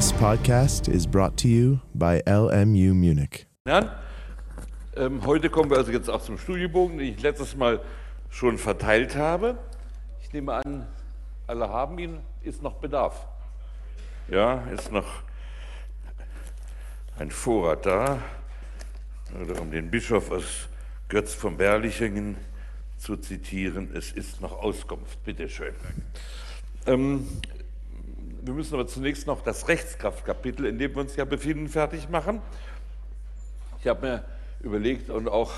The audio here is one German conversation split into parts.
This podcast is brought to you by LMU Munich. Ähm, heute kommen wir also jetzt auch zum Studiebogen, den ich letztes Mal schon verteilt habe. Ich nehme an, alle haben ihn. Ist noch Bedarf? Ja, ist noch ein Vorrat da. Oder um den Bischof aus Götz von Berlichingen zu zitieren, es ist noch Auskunft. Bitte schön. Ähm, wir müssen aber zunächst noch das Rechtskraftkapitel, in dem wir uns ja befinden, fertig machen. Ich habe mir überlegt und auch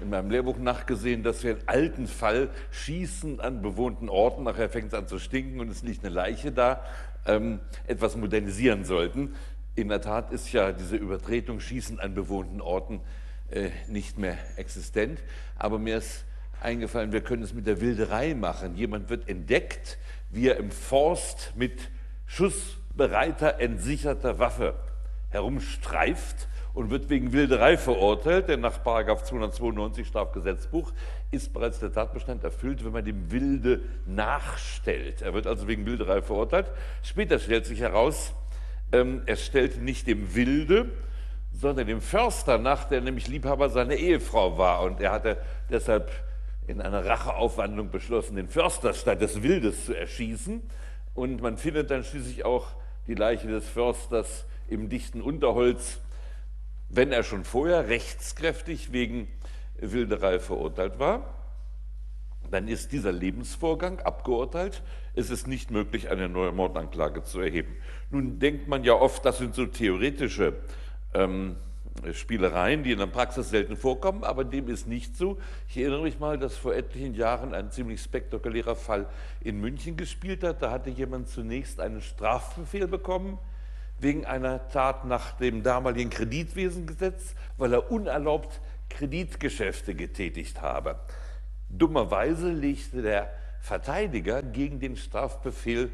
in meinem Lehrbuch nachgesehen, dass wir einen alten Fall Schießen an bewohnten Orten, nachher fängt es an zu stinken und es liegt eine Leiche da, ähm, etwas modernisieren sollten. In der Tat ist ja diese Übertretung Schießen an bewohnten Orten äh, nicht mehr existent, aber mir ist eingefallen, wir können es mit der Wilderei machen. Jemand wird entdeckt, wie er im Forst mit schussbereiter, entsicherter Waffe herumstreift und wird wegen Wilderei verurteilt, denn nach 292 Strafgesetzbuch ist bereits der Tatbestand erfüllt, wenn man dem Wilde nachstellt. Er wird also wegen Wilderei verurteilt. Später stellt sich heraus, ähm, er stellte nicht dem Wilde, sondern dem Förster nach, der nämlich Liebhaber seiner Ehefrau war. Und er hatte deshalb in einer Racheaufwandlung beschlossen, den Förster statt des Wildes zu erschießen. Und man findet dann schließlich auch die Leiche des Försters im dichten Unterholz wenn er schon vorher rechtskräftig wegen Wilderei verurteilt war, dann ist dieser Lebensvorgang abgeurteilt. Es ist nicht möglich, eine neue Mordanklage zu erheben. Nun denkt man ja oft, das sind so theoretische ähm, Spielereien, die in der Praxis selten vorkommen, aber dem ist nicht so. Ich erinnere mich mal, dass vor etlichen Jahren ein ziemlich spektakulärer Fall in München gespielt hat. Da hatte jemand zunächst einen Strafbefehl bekommen wegen einer Tat nach dem damaligen Kreditwesengesetz, weil er unerlaubt Kreditgeschäfte getätigt habe. Dummerweise legte der Verteidiger gegen den Strafbefehl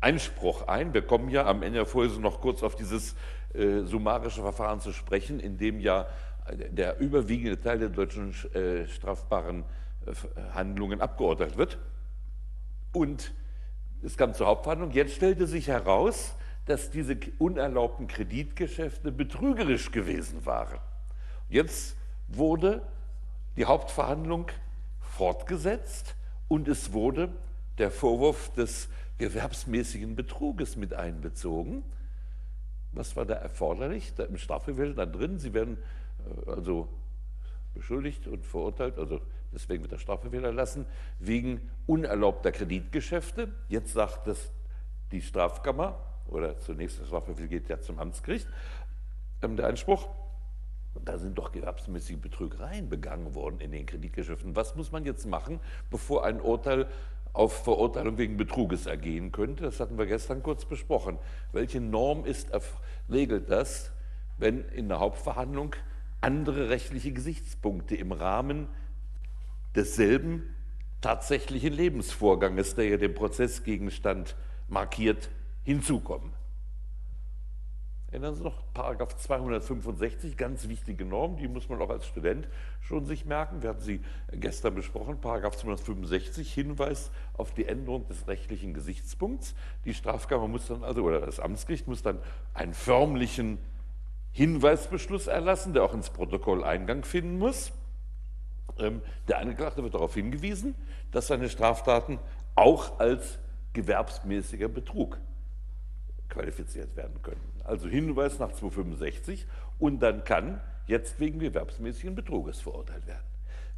Einspruch ein. Wir kommen ja am Ende der Vorlesung noch kurz auf dieses äh, summarische Verfahren zu sprechen, in dem ja der überwiegende Teil der deutschen äh, strafbaren äh, Handlungen abgeurteilt wird. Und es kam zur Hauptverhandlung. Jetzt stellte sich heraus, dass diese unerlaubten Kreditgeschäfte betrügerisch gewesen waren. Jetzt wurde die Hauptverhandlung fortgesetzt und es wurde der Vorwurf des gewerbsmäßigen Betruges mit einbezogen. Was war da erforderlich? Da Im Strafbefehl dann drin, Sie werden äh, also beschuldigt und verurteilt, also deswegen wird der Strafbefehl erlassen, wegen unerlaubter Kreditgeschäfte. Jetzt sagt das die Strafkammer, oder zunächst das Waffenbefehl geht ja zum Amtsgericht, ähm, der Einspruch. Da sind doch gewerbsmäßige Betrügereien begangen worden in den Kreditgeschäften. Was muss man jetzt machen, bevor ein Urteil auf Verurteilung wegen Betruges ergehen könnte? Das hatten wir gestern kurz besprochen. Welche Norm ist, regelt das, wenn in der Hauptverhandlung andere rechtliche Gesichtspunkte im Rahmen desselben tatsächlichen Lebensvorganges, der ja den Prozessgegenstand markiert, hinzukommen. Erinnern Sie noch, Paragraph 265, ganz wichtige Norm, die muss man auch als Student schon sich merken. Wir hatten sie gestern besprochen, Paragraph 265, Hinweis auf die Änderung des rechtlichen Gesichtspunkts. Die Strafkammer muss dann also, oder das Amtsgericht muss dann einen förmlichen Hinweisbeschluss erlassen, der auch ins Protokoll Eingang finden muss. Ähm, der Angeklagte wird darauf hingewiesen, dass seine Straftaten auch als gewerbsmäßiger Betrug qualifiziert werden können. Also Hinweis nach 265 und dann kann jetzt wegen gewerbsmäßigen Betruges verurteilt werden.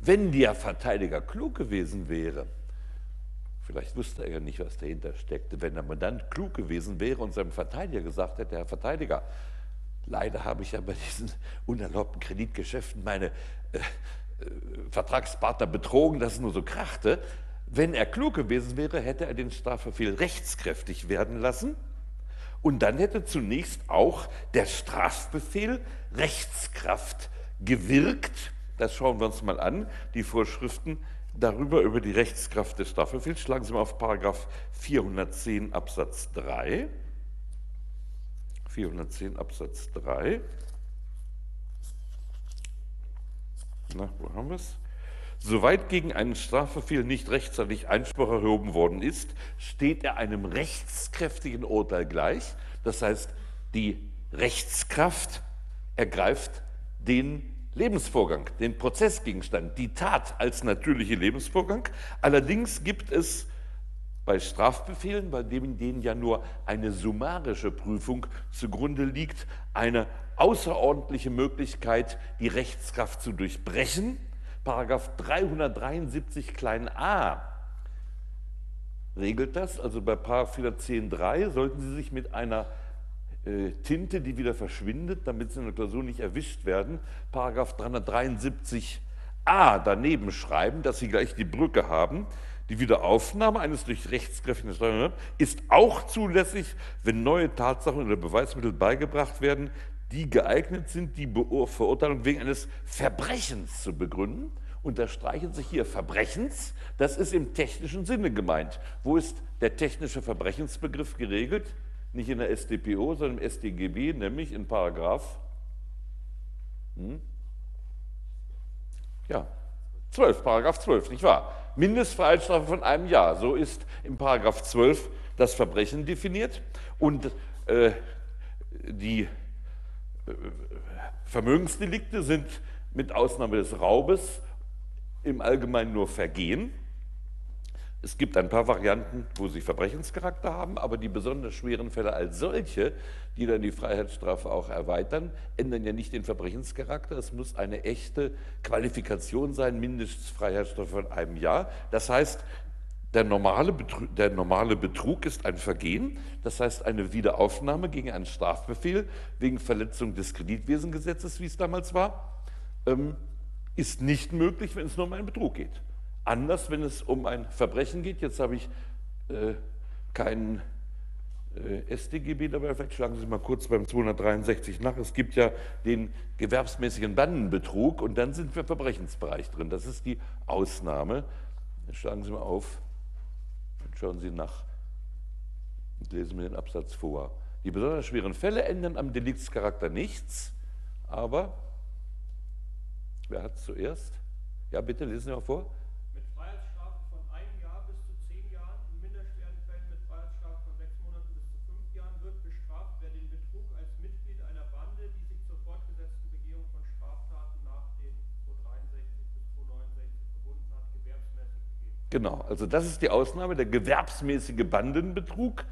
Wenn der Verteidiger klug gewesen wäre, vielleicht wusste er ja nicht, was dahinter steckte, wenn der Mandant klug gewesen wäre und seinem Verteidiger gesagt hätte, Herr Verteidiger, leider habe ich ja bei diesen unerlaubten Kreditgeschäften meine äh, äh, Vertragspartner betrogen, dass es nur so krachte. Wenn er klug gewesen wäre, hätte er den Strafverfehl rechtskräftig werden lassen und dann hätte zunächst auch der Strafbefehl Rechtskraft gewirkt. Das schauen wir uns mal an, die Vorschriften darüber, über die Rechtskraft des Strafbefehls. Schlagen Sie mal auf Paragraph 410 Absatz 3. 410 Absatz 3. Na, wo haben wir es? Soweit gegen einen Strafbefehl nicht rechtzeitig Einspruch erhoben worden ist, steht er einem rechtskräftigen Urteil gleich. Das heißt, Die Rechtskraft ergreift den Lebensvorgang, den Prozessgegenstand, die Tat als natürliche Lebensvorgang. Allerdings gibt es bei Strafbefehlen, bei denen ja nur eine summarische Prüfung zugrunde liegt, eine außerordentliche Möglichkeit, die Rechtskraft zu durchbrechen. Paragraph 373 klein a regelt das. Also bei Paragraph 410.3 sollten Sie sich mit einer äh, Tinte, die wieder verschwindet, damit Sie in der Klausur nicht erwischt werden, Paragraph 373a daneben schreiben, dass Sie gleich die Brücke haben. Die Wiederaufnahme eines durch rechtskräftigen Steuern ist auch zulässig, wenn neue Tatsachen oder Beweismittel beigebracht werden, die geeignet sind, die Verurteilung wegen eines Verbrechens zu begründen. Unterstreichen sich hier Verbrechens, das ist im technischen Sinne gemeint. Wo ist der technische Verbrechensbegriff geregelt? Nicht in der StPO, sondern im StGB, nämlich in Paragraph hm? ja, 12, Paragraph 12, nicht wahr? Mindestfreiheitsstrafe von einem Jahr. So ist im Paragraph 12 das Verbrechen definiert. Und äh, die Vermögensdelikte sind mit Ausnahme des Raubes im Allgemeinen nur Vergehen. Es gibt ein paar Varianten, wo sie Verbrechenscharakter haben, aber die besonders schweren Fälle als solche, die dann die Freiheitsstrafe auch erweitern, ändern ja nicht den Verbrechenscharakter. Es muss eine echte Qualifikation sein, Mindestfreiheitsstrafe von einem Jahr. Das heißt, der normale, Betrug, der normale Betrug ist ein Vergehen, das heißt eine Wiederaufnahme gegen einen Strafbefehl wegen Verletzung des Kreditwesengesetzes, wie es damals war, ähm, ist nicht möglich, wenn es nur um einen Betrug geht. Anders, wenn es um ein Verbrechen geht. Jetzt habe ich äh, keinen äh, StGB dabei. Vielleicht schlagen Sie mal kurz beim 263 nach. Es gibt ja den gewerbsmäßigen Bandenbetrug und dann sind wir im Verbrechensbereich drin. Das ist die Ausnahme. Schlagen Sie mal auf. Schauen Sie nach und lesen mir den Absatz vor. Die besonders schweren Fälle ändern am Deliktscharakter nichts, aber wer hat es zuerst? Ja, bitte lesen Sie mal vor. Mit Freiheitsstrafe von einem Jahr bis zu zehn Jahren, in minderschweren Fällen mit Freiheitsstrafe von sechs Monaten bis zu fünf Jahren wird bestraft, wer den Betrug als Mitglied einer Bande, die sich zur fortgesetzten Begehung von Straftaten nach den 263 bis 269 verbunden hat, gewerbsmäßig begeht. Genau, also das ist die Ausnahme, der gewerbsmäßige Bandenbetrug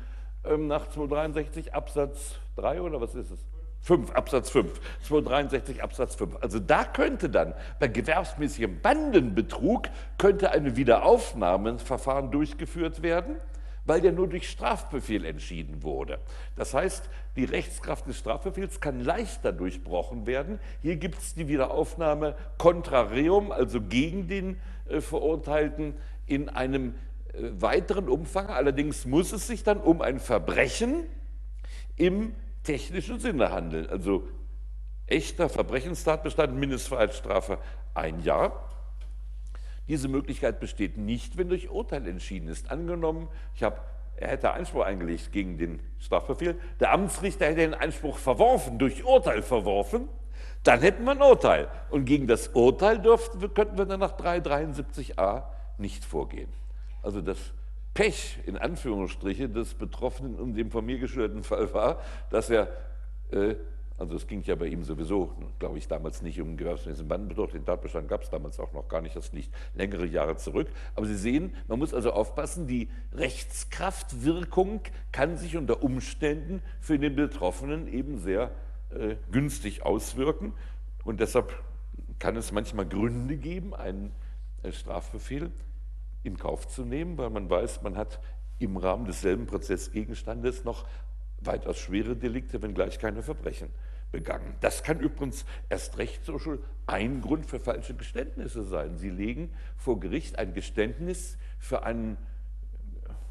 ähm, nach 263 Absatz 3 oder was ist es? 5, Absatz 5, 263 Absatz 5. Also da könnte dann bei gewerbsmäßigem Bandenbetrug könnte ein Wiederaufnahmeverfahren durchgeführt werden, weil der nur durch Strafbefehl entschieden wurde. Das heißt, die Rechtskraft des Strafbefehls kann leichter durchbrochen werden. Hier gibt es die Wiederaufnahme contra reum, also gegen den äh, Verurteilten in einem äh, weiteren Umfang. Allerdings muss es sich dann um ein Verbrechen im technischen Sinne handeln. Also echter Verbrechenstatbestand, Mindestfreiheitsstrafe ein Jahr. Diese Möglichkeit besteht nicht, wenn durch Urteil entschieden ist. Angenommen, ich habe, er hätte Einspruch eingelegt gegen den Strafbefehl, der Amtsrichter hätte den Einspruch verworfen, durch Urteil verworfen, dann hätten wir ein Urteil. Und gegen das Urteil dürften, könnten wir dann nach 373a nicht vorgehen. Also das Pech, in Anführungsstriche, des Betroffenen in dem von mir geschilderten Fall war, dass er, äh, also es ging ja bei ihm sowieso, glaube ich, damals nicht um gewerbsmäßigen Bandenbetrug, den Tatbestand gab es damals auch noch gar nicht, das liegt längere Jahre zurück. Aber Sie sehen, man muss also aufpassen, die Rechtskraftwirkung kann sich unter Umständen für den Betroffenen eben sehr äh, günstig auswirken. Und deshalb kann es manchmal Gründe geben, einen äh, Strafbefehl in Kauf zu nehmen, weil man weiß, man hat im Rahmen desselben Prozessgegenstandes noch weitaus schwere Delikte, wenngleich keine Verbrechen begangen. Das kann übrigens erst recht so ein Grund für falsche Geständnisse sein. Sie legen vor Gericht ein Geständnis für einen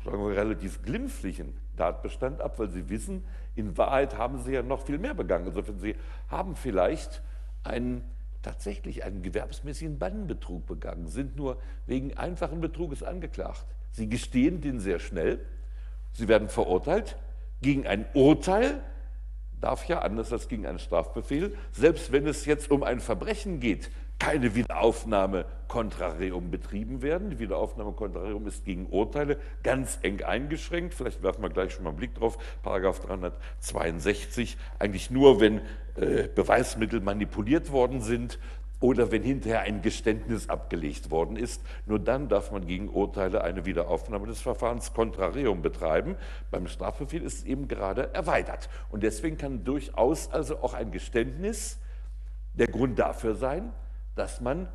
sagen wir, relativ glimpflichen Tatbestand ab, weil Sie wissen, in Wahrheit haben Sie ja noch viel mehr begangen. Insofern Sie haben vielleicht einen tatsächlich einen gewerbsmäßigen Bandenbetrug begangen, sind nur wegen einfachen Betruges angeklagt. Sie gestehen den sehr schnell, sie werden verurteilt gegen ein Urteil, darf ja anders als gegen einen Strafbefehl, selbst wenn es jetzt um ein Verbrechen geht, keine Wiederaufnahme contrarium betrieben werden. Die Wiederaufnahme contrarium ist gegen Urteile ganz eng eingeschränkt. Vielleicht werfen wir gleich schon mal einen Blick drauf. Paragraph 362. Eigentlich nur, wenn Beweismittel manipuliert worden sind oder wenn hinterher ein Geständnis abgelegt worden ist. Nur dann darf man gegen Urteile eine Wiederaufnahme des Verfahrens contrarium betreiben. Beim Strafbefehl ist es eben gerade erweitert. Und deswegen kann durchaus also auch ein Geständnis der Grund dafür sein, dass man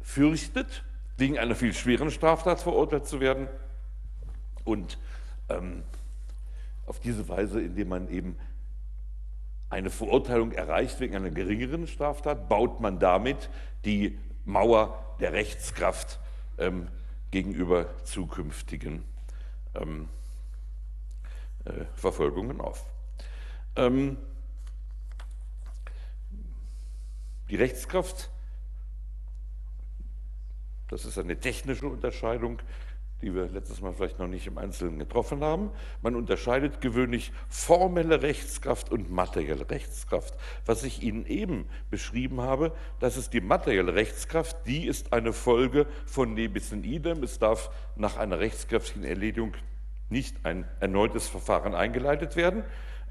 fürchtet, wegen einer viel schweren Straftat verurteilt zu werden und ähm, auf diese Weise, indem man eben eine Verurteilung erreicht wegen einer geringeren Straftat, baut man damit die Mauer der Rechtskraft ähm, gegenüber zukünftigen ähm, äh, Verfolgungen auf. Ähm, die Rechtskraft das ist eine technische Unterscheidung, die wir letztes Mal vielleicht noch nicht im Einzelnen getroffen haben. Man unterscheidet gewöhnlich formelle Rechtskraft und materielle Rechtskraft. Was ich Ihnen eben beschrieben habe, das ist die materielle Rechtskraft, die ist eine Folge von Nebis in idem. Es darf nach einer rechtskräftigen Erledigung nicht ein erneutes Verfahren eingeleitet werden.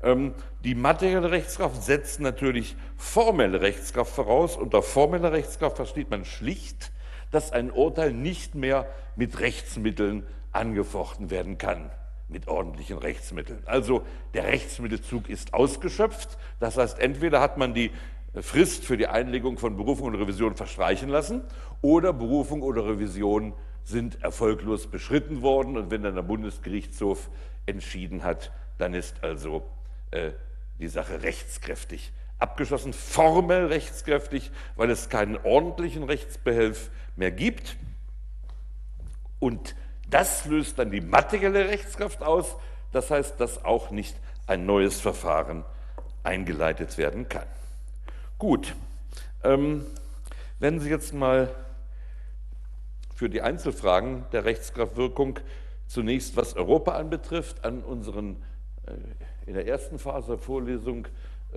Ähm, die materielle Rechtskraft setzt natürlich formelle Rechtskraft voraus. Unter formeller Rechtskraft versteht man schlicht dass ein Urteil nicht mehr mit Rechtsmitteln angefochten werden kann, mit ordentlichen Rechtsmitteln. Also der Rechtsmittelzug ist ausgeschöpft. Das heißt, entweder hat man die Frist für die Einlegung von Berufung und Revision verstreichen lassen oder Berufung oder Revision sind erfolglos beschritten worden. Und wenn dann der Bundesgerichtshof entschieden hat, dann ist also äh, die Sache rechtskräftig abgeschlossen, formell rechtskräftig, weil es keinen ordentlichen Rechtsbehelf mehr gibt. Und das löst dann die materielle Rechtskraft aus. Das heißt, dass auch nicht ein neues Verfahren eingeleitet werden kann. Gut, ähm, wenn Sie jetzt mal für die Einzelfragen der Rechtskraftwirkung zunächst, was Europa anbetrifft, an unseren äh, in der ersten Phase der Vorlesung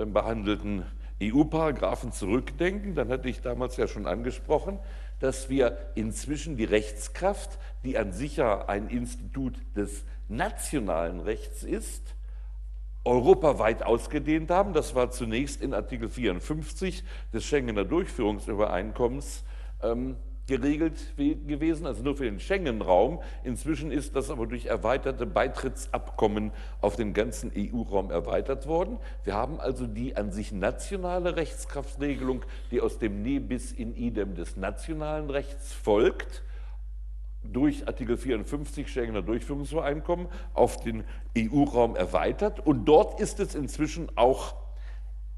behandelten EU-Paragraphen zurückdenken, dann hatte ich damals ja schon angesprochen, dass wir inzwischen die Rechtskraft, die an sich ja ein Institut des nationalen Rechts ist, europaweit ausgedehnt haben. Das war zunächst in Artikel 54 des Schengener Durchführungsübereinkommens ähm, geregelt gewesen, also nur für den Schengen-Raum. Inzwischen ist das aber durch erweiterte Beitrittsabkommen auf den ganzen EU-Raum erweitert worden. Wir haben also die an sich nationale Rechtskraftregelung, die aus dem Ne bis in idem des nationalen Rechts folgt, durch Artikel 54 Schengener Durchführungsübereinkommen auf den EU-Raum erweitert. Und dort ist es inzwischen auch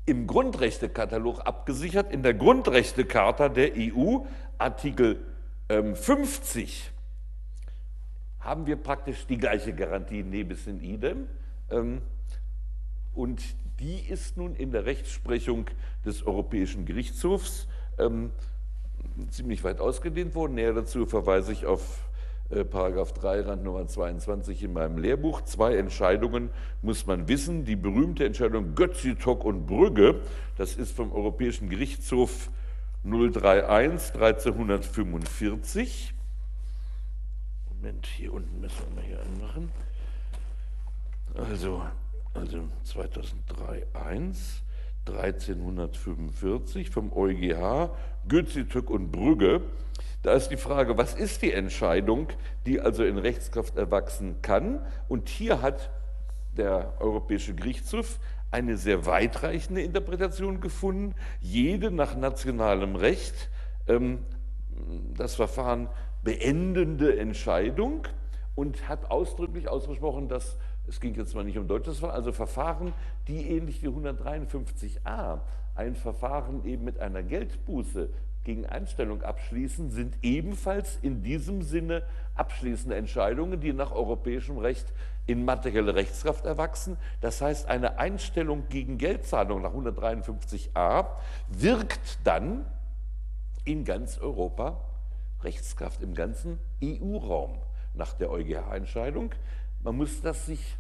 im Grundrechtekatalog abgesichert, in der Grundrechtecharta der EU, Artikel 50, ähm, haben wir praktisch die gleiche Garantie nebis in idem. Ähm, und die ist nun in der Rechtsprechung des Europäischen Gerichtshofs ähm, ziemlich weit ausgedehnt worden. Näher dazu verweise ich auf äh, Paragraph 3 Randnummer 22 in meinem Lehrbuch. Zwei Entscheidungen muss man wissen. Die berühmte Entscheidung Götzitok und Brügge, das ist vom Europäischen Gerichtshof 031 1345. Moment, hier unten müssen wir mal hier anmachen. Also, also 2003 1 1345 vom EuGH, Götzitok und Brügge. Da ist die Frage, was ist die Entscheidung, die also in Rechtskraft erwachsen kann? Und hier hat der Europäische Gerichtshof eine sehr weitreichende Interpretation gefunden, jede nach nationalem Recht ähm, das Verfahren beendende Entscheidung und hat ausdrücklich ausgesprochen, dass es ging jetzt mal nicht um deutsches Verfahren, also Verfahren, die ähnlich wie 153a ein Verfahren eben mit einer Geldbuße gegen Einstellung abschließen, sind ebenfalls in diesem Sinne abschließende Entscheidungen, die nach europäischem Recht in materielle Rechtskraft erwachsen. Das heißt, eine Einstellung gegen Geldzahlung nach 153a wirkt dann in ganz Europa Rechtskraft, im ganzen EU-Raum nach der EuGH-Entscheidung. Man muss das sich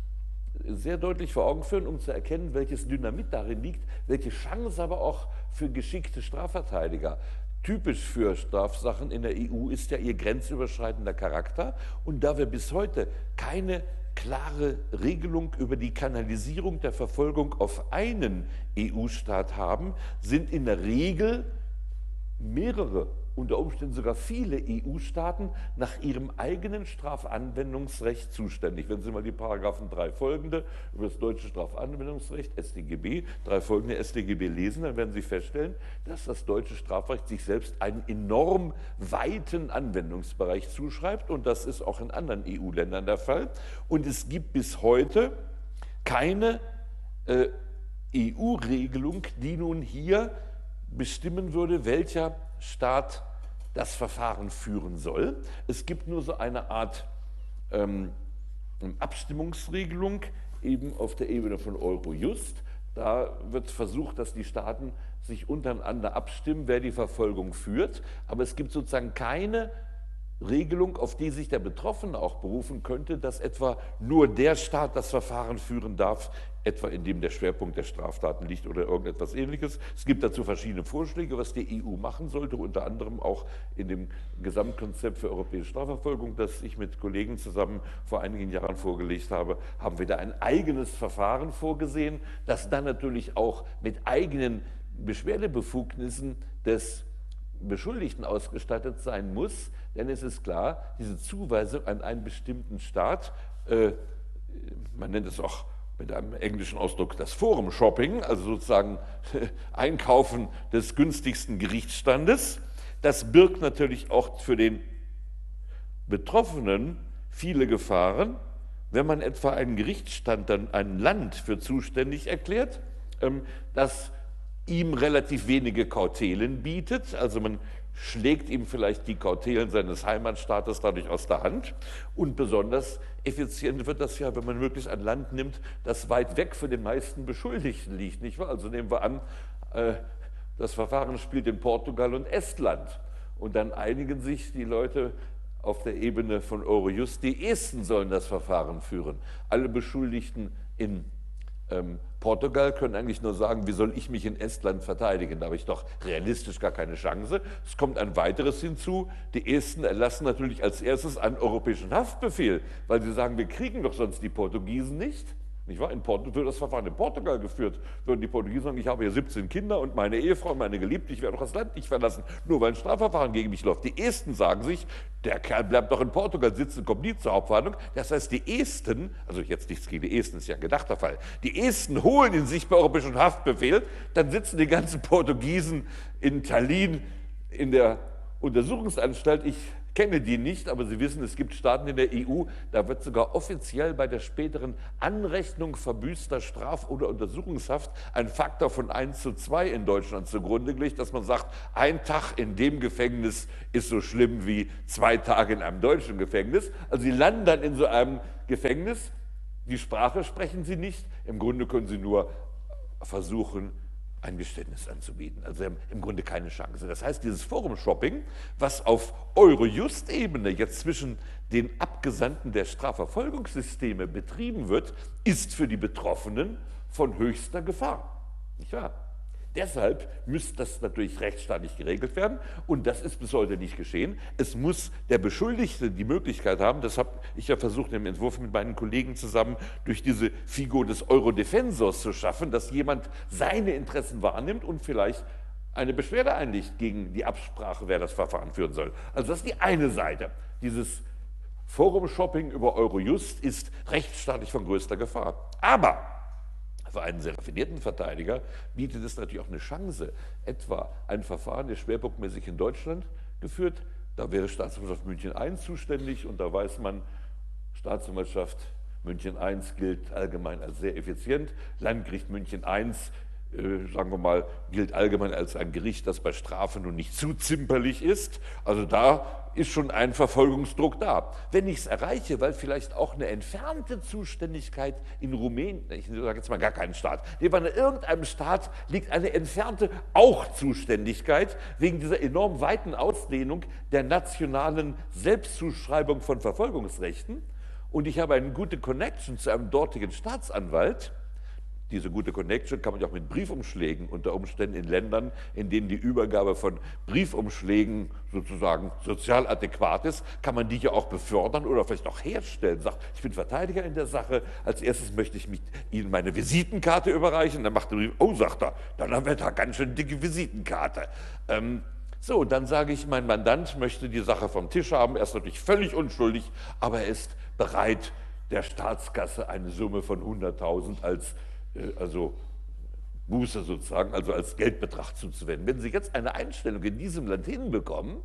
sehr deutlich vor Augen führen, um zu erkennen, welches Dynamit darin liegt, welche Chance aber auch für geschickte Strafverteidiger Typisch für Strafsachen in der EU ist ja ihr grenzüberschreitender Charakter. Und da wir bis heute keine klare Regelung über die Kanalisierung der Verfolgung auf einen EU-Staat haben, sind in der Regel mehrere unter Umständen sogar viele EU-Staaten nach ihrem eigenen Strafanwendungsrecht zuständig. Wenn Sie mal die Paragraphen 3 folgende über das deutsche Strafanwendungsrecht, StGB, drei folgende StGB lesen, dann werden Sie feststellen, dass das deutsche Strafrecht sich selbst einen enorm weiten Anwendungsbereich zuschreibt und das ist auch in anderen EU-Ländern der Fall. Und es gibt bis heute keine äh, EU-Regelung, die nun hier bestimmen würde, welcher Staat das Verfahren führen soll. Es gibt nur so eine Art ähm, Abstimmungsregelung eben auf der Ebene von Eurojust. Da wird versucht, dass die Staaten sich untereinander abstimmen, wer die Verfolgung führt. Aber es gibt sozusagen keine Regelung, auf die sich der Betroffene auch berufen könnte, dass etwa nur der Staat das Verfahren führen darf, etwa in dem der Schwerpunkt der Straftaten liegt oder irgendetwas ähnliches. Es gibt dazu verschiedene Vorschläge, was die EU machen sollte, unter anderem auch in dem Gesamtkonzept für europäische Strafverfolgung, das ich mit Kollegen zusammen vor einigen Jahren vorgelegt habe, haben wir da ein eigenes Verfahren vorgesehen, das dann natürlich auch mit eigenen Beschwerdebefugnissen des Beschuldigten ausgestattet sein muss, denn es ist klar, diese Zuweisung an einen bestimmten Staat, äh, man nennt es auch mit einem englischen Ausdruck das Forum Shopping, also sozusagen Einkaufen des günstigsten Gerichtsstandes, das birgt natürlich auch für den Betroffenen viele Gefahren, wenn man etwa einen Gerichtsstand, dann ein Land für zuständig erklärt, ähm, das ihm relativ wenige Kautelen bietet. Also man schlägt ihm vielleicht die Kautelen seines Heimatstaates dadurch aus der Hand. Und besonders effizient wird das ja, wenn man möglichst ein Land nimmt, das weit weg von den meisten Beschuldigten liegt. Nicht wahr? Also nehmen wir an, äh, das Verfahren spielt in Portugal und Estland. Und dann einigen sich die Leute auf der Ebene von Eurojust, die Esten sollen das Verfahren führen. Alle Beschuldigten in ähm, Portugal können eigentlich nur sagen, wie soll ich mich in Estland verteidigen? Da habe ich doch realistisch gar keine Chance. Es kommt ein weiteres hinzu. Die Esten erlassen natürlich als erstes einen europäischen Haftbefehl, weil sie sagen, wir kriegen doch sonst die Portugiesen nicht. Nicht wahr? In Port wird das Verfahren in Portugal geführt. Würden die Portugiesen sagen, ich habe hier 17 Kinder und meine Ehefrau, meine Geliebte, ich werde doch das Land nicht verlassen, nur weil ein Strafverfahren gegen mich läuft. Die Esten sagen sich, der Kerl bleibt doch in Portugal sitzen, kommt nie zur Hauptverhandlung. Das heißt, die Esten, also jetzt nichts gegen die Esten, ist ja ein gedachter Fall, die Esten holen in sich bei europäischen Haftbefehl, dann sitzen die ganzen Portugiesen in Tallinn in der Untersuchungsanstalt. Ich kenne die nicht, aber Sie wissen, es gibt Staaten in der EU, da wird sogar offiziell bei der späteren Anrechnung verbüßter Straf- oder Untersuchungshaft ein Faktor von 1 zu 2 in Deutschland zugrunde gelegt, dass man sagt, ein Tag in dem Gefängnis ist so schlimm wie zwei Tage in einem deutschen Gefängnis. Also Sie landen dann in so einem Gefängnis, die Sprache sprechen Sie nicht, im Grunde können Sie nur versuchen, ein Geständnis anzubieten. Also sie haben im Grunde keine Chance. Das heißt, dieses Forum-Shopping, was auf Eurojust-Ebene jetzt zwischen den Abgesandten der Strafverfolgungssysteme betrieben wird, ist für die Betroffenen von höchster Gefahr. Nicht wahr? Deshalb müsste das natürlich rechtsstaatlich geregelt werden und das ist bis heute nicht geschehen. Es muss der Beschuldigte die Möglichkeit haben, das habe ich ja versucht im Entwurf mit meinen Kollegen zusammen durch diese Figur des Eurodefensors zu schaffen, dass jemand seine Interessen wahrnimmt und vielleicht eine Beschwerde einlegt gegen die Absprache, wer das Verfahren führen soll. Also das ist die eine Seite. Dieses Forum-Shopping über Eurojust ist rechtsstaatlich von größter Gefahr. Aber für einen sehr raffinierten Verteidiger bietet es natürlich auch eine Chance, etwa ein Verfahren, das schwerpunktmäßig in Deutschland geführt, da wäre Staatsanwaltschaft München I zuständig und da weiß man, Staatsanwaltschaft München I gilt allgemein als sehr effizient, Landgericht München I äh, sagen wir mal, gilt allgemein als ein Gericht, das bei Strafe nun nicht zu zimperlich ist. Also da ist schon ein Verfolgungsdruck da. Wenn ich es erreiche, weil vielleicht auch eine entfernte Zuständigkeit in Rumänien, ich sage jetzt mal gar keinen Staat, neben irgendeinem Staat liegt eine entfernte auch Zuständigkeit wegen dieser enorm weiten Ausdehnung der nationalen Selbstzuschreibung von Verfolgungsrechten und ich habe eine gute Connection zu einem dortigen Staatsanwalt, diese gute Connection kann man ja auch mit Briefumschlägen unter Umständen in Ländern, in denen die Übergabe von Briefumschlägen sozusagen sozial adäquat ist, kann man die ja auch befördern oder vielleicht auch herstellen. Sagt, ich bin Verteidiger in der Sache, als erstes möchte ich Ihnen meine Visitenkarte überreichen. Dann macht der Brief, oh, sagt er, dann haben wir da ganz schön dicke Visitenkarte. Ähm, so, dann sage ich, mein Mandant möchte die Sache vom Tisch haben. Er ist natürlich völlig unschuldig, aber er ist bereit, der Staatskasse eine Summe von 100.000 als also Buße sozusagen, also als Geldbetrag zuzuwenden. Wenn Sie jetzt eine Einstellung in diesem Land hinbekommen,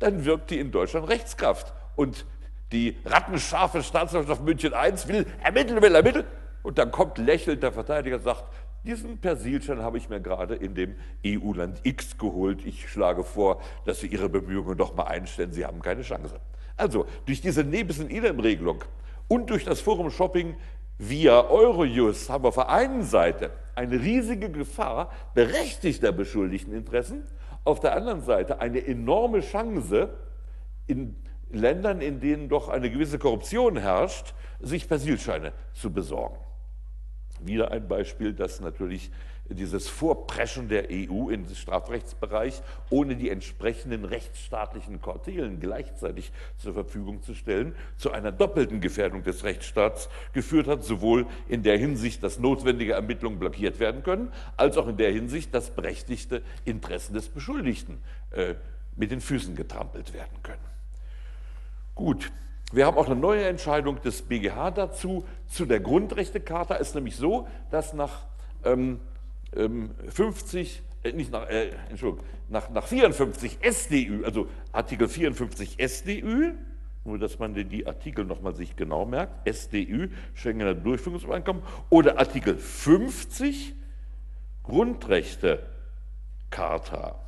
dann wirkt die in Deutschland Rechtskraft. Und die rattenscharfe Staatsanwaltschaft München I will ermitteln, will ermitteln. Und dann kommt lächelnd der Verteidiger und sagt, diesen Persilschein habe ich mir gerade in dem EU-Land X geholt. Ich schlage vor, dass Sie Ihre Bemühungen doch mal einstellen. Sie haben keine Chance. Also durch diese Nebis- und Idem-Regelung und durch das Forum Shopping via Eurojust haben wir auf der einen Seite eine riesige Gefahr berechtigter Beschuldigteninteressen, auf der anderen Seite eine enorme Chance in Ländern, in denen doch eine gewisse Korruption herrscht, sich Persilscheine zu besorgen. Wieder ein Beispiel, das natürlich dieses Vorpreschen der EU in den Strafrechtsbereich, ohne die entsprechenden rechtsstaatlichen Kortelen gleichzeitig zur Verfügung zu stellen, zu einer doppelten Gefährdung des Rechtsstaats geführt hat, sowohl in der Hinsicht, dass notwendige Ermittlungen blockiert werden können, als auch in der Hinsicht, dass berechtigte Interessen des Beschuldigten äh, mit den Füßen getrampelt werden können. Gut, wir haben auch eine neue Entscheidung des BGH dazu. Zu der Grundrechtecharta ist nämlich so, dass nach ähm, 50, ähm, äh, nicht nach, äh, Entschuldigung, nach, nach 54 SDÜ, also Artikel 54 SDÜ, nur dass man die Artikel nochmal sich genau merkt, SDÜ, Schengener Durchführungsübereinkommen, oder Artikel 50 Grundrechte Charta.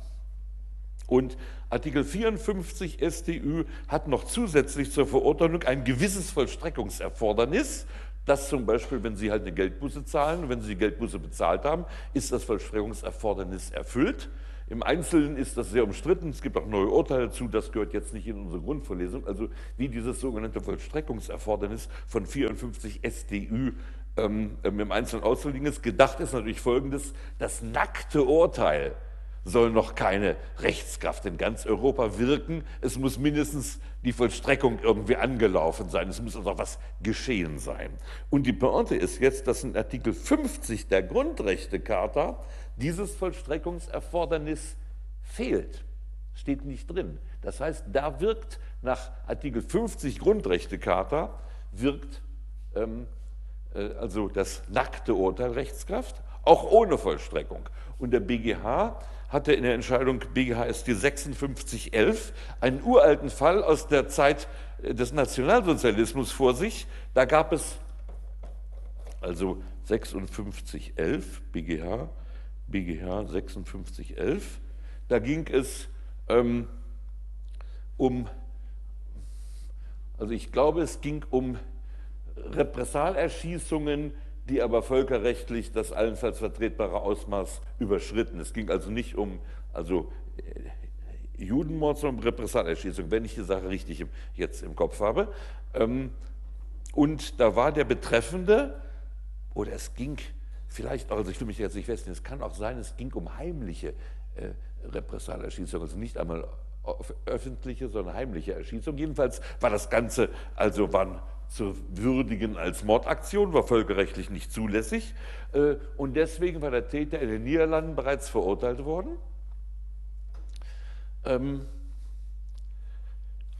Und Artikel 54 SDÜ hat noch zusätzlich zur Verurteilung ein gewisses Vollstreckungserfordernis, dass zum Beispiel, wenn Sie halt eine Geldbuße zahlen, wenn Sie die Geldbuße bezahlt haben, ist das Vollstreckungserfordernis erfüllt. Im Einzelnen ist das sehr umstritten. Es gibt auch neue Urteile dazu. Das gehört jetzt nicht in unsere Grundvorlesung. Also wie dieses sogenannte Vollstreckungserfordernis von 54 SDÜ ähm, im Einzelnen auszulegen ist. Gedacht ist natürlich Folgendes. Das nackte Urteil soll noch keine Rechtskraft in ganz Europa wirken. Es muss mindestens die Vollstreckung irgendwie angelaufen sein. Es muss also was geschehen sein. Und die Pointe ist jetzt, dass in Artikel 50 der Grundrechtecharta dieses Vollstreckungserfordernis fehlt. Steht nicht drin. Das heißt, da wirkt nach Artikel 50 Grundrechtecharta wirkt ähm, äh, also das nackte Urteil Rechtskraft, auch ohne Vollstreckung. Und der BGH hatte in der Entscheidung BGHST 5611 einen uralten Fall aus der Zeit des Nationalsozialismus vor sich. Da gab es also 5611 BGH, BGH 5611. Da ging es ähm, um, also ich glaube, es ging um Repressalerschießungen die aber völkerrechtlich das allenfalls vertretbare Ausmaß überschritten. Es ging also nicht um also, äh, Judenmord, sondern um Repressalerschießung, wenn ich die Sache richtig im, jetzt im Kopf habe. Ähm, und da war der Betreffende, oder es ging vielleicht, also ich will mich jetzt nicht festlegen, es kann auch sein, es ging um heimliche äh, Repressalerschießung, also nicht einmal öffentliche, sondern heimliche Erschießung. Jedenfalls war das Ganze, also waren zu würdigen als Mordaktion, war völkerrechtlich nicht zulässig. Äh, und deswegen war der Täter in den Niederlanden bereits verurteilt worden. Ähm,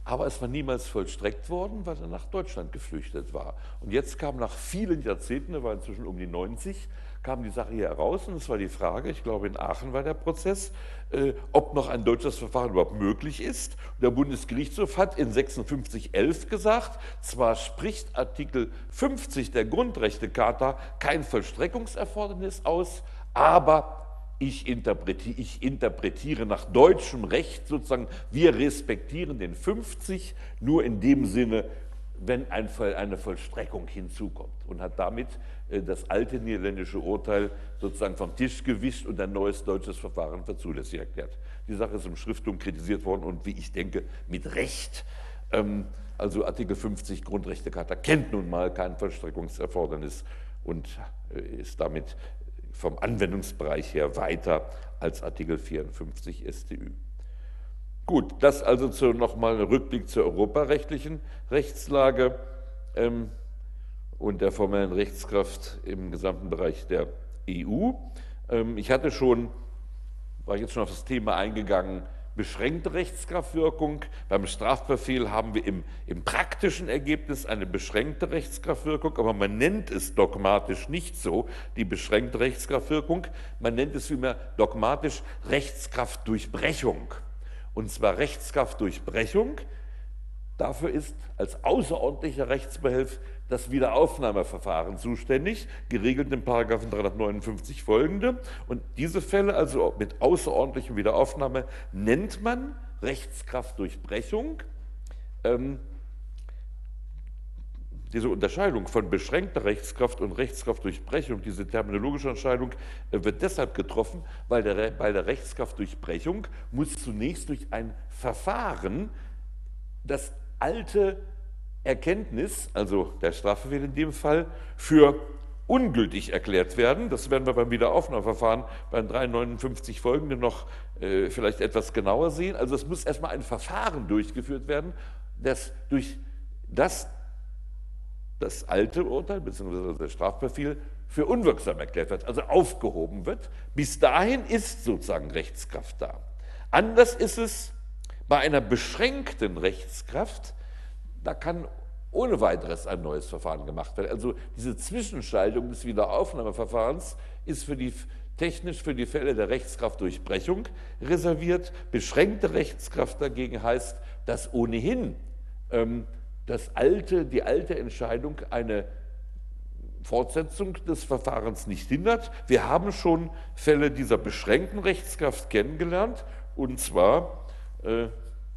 aber es war niemals vollstreckt worden, weil er nach Deutschland geflüchtet war. Und jetzt kam nach vielen Jahrzehnten, er war inzwischen um die 90, kam die Sache hier heraus und es war die Frage, ich glaube in Aachen war der Prozess, äh, ob noch ein deutsches Verfahren überhaupt möglich ist. Der Bundesgerichtshof hat in 5611 gesagt, zwar spricht Artikel 50 der Grundrechtecharta kein Vollstreckungserfordernis aus, aber ich interpretiere, ich interpretiere, nach deutschem Recht sozusagen, wir respektieren den 50 nur in dem Sinne, wenn ein, eine Vollstreckung hinzukommt und hat damit das alte niederländische Urteil sozusagen vom Tisch gewischt und ein neues deutsches Verfahren für zulässig erklärt. Die Sache ist im Schrifttum kritisiert worden und wie ich denke, mit Recht. Ähm, also Artikel 50 Grundrechtecharta kennt nun mal kein Vollstreckungserfordernis und äh, ist damit vom Anwendungsbereich her weiter als Artikel 54 StÜ. Gut, das also nochmal ein Rückblick zur europarechtlichen Rechtslage ähm, und der formellen Rechtskraft im gesamten Bereich der EU. Ähm, ich hatte schon, war jetzt schon auf das Thema eingegangen, beschränkte Rechtskraftwirkung. Beim Strafbefehl haben wir im, im, praktischen Ergebnis eine beschränkte Rechtskraftwirkung, aber man nennt es dogmatisch nicht so, die beschränkte Rechtskraftwirkung. Man nennt es vielmehr dogmatisch Rechtskraftdurchbrechung. Und zwar Rechtskraftdurchbrechung. Dafür ist als außerordentlicher Rechtsbehelf das Wiederaufnahmeverfahren zuständig, geregelt in 359 folgende. Und diese Fälle, also mit außerordentlichem Wiederaufnahme, nennt man Rechtskraftdurchbrechung. Ähm, diese Unterscheidung von beschränkter Rechtskraft und Rechtskraftdurchbrechung, diese terminologische Unterscheidung, äh, wird deshalb getroffen, weil der, bei der Rechtskraftdurchbrechung muss zunächst durch ein Verfahren das alte Erkenntnis, also der Strafbefehl in dem Fall, für ungültig erklärt werden. Das werden wir beim Wiederaufnahmeverfahren bei 359 folgenden noch äh, vielleicht etwas genauer sehen. Also es muss erstmal ein Verfahren durchgeführt werden, das durch das das alte Urteil bzw. der Strafbefehl für unwirksam erklärt wird, also aufgehoben wird. Bis dahin ist sozusagen Rechtskraft da. Anders ist es bei einer beschränkten Rechtskraft, da kann ohne weiteres ein neues Verfahren gemacht werden. Also diese Zwischenschaltung des Wiederaufnahmeverfahrens ist für die, technisch für die Fälle der Rechtskraftdurchbrechung reserviert. Beschränkte Rechtskraft dagegen heißt, dass ohnehin ähm, das alte, die alte Entscheidung eine Fortsetzung des Verfahrens nicht hindert. Wir haben schon Fälle dieser beschränkten Rechtskraft kennengelernt, und zwar äh,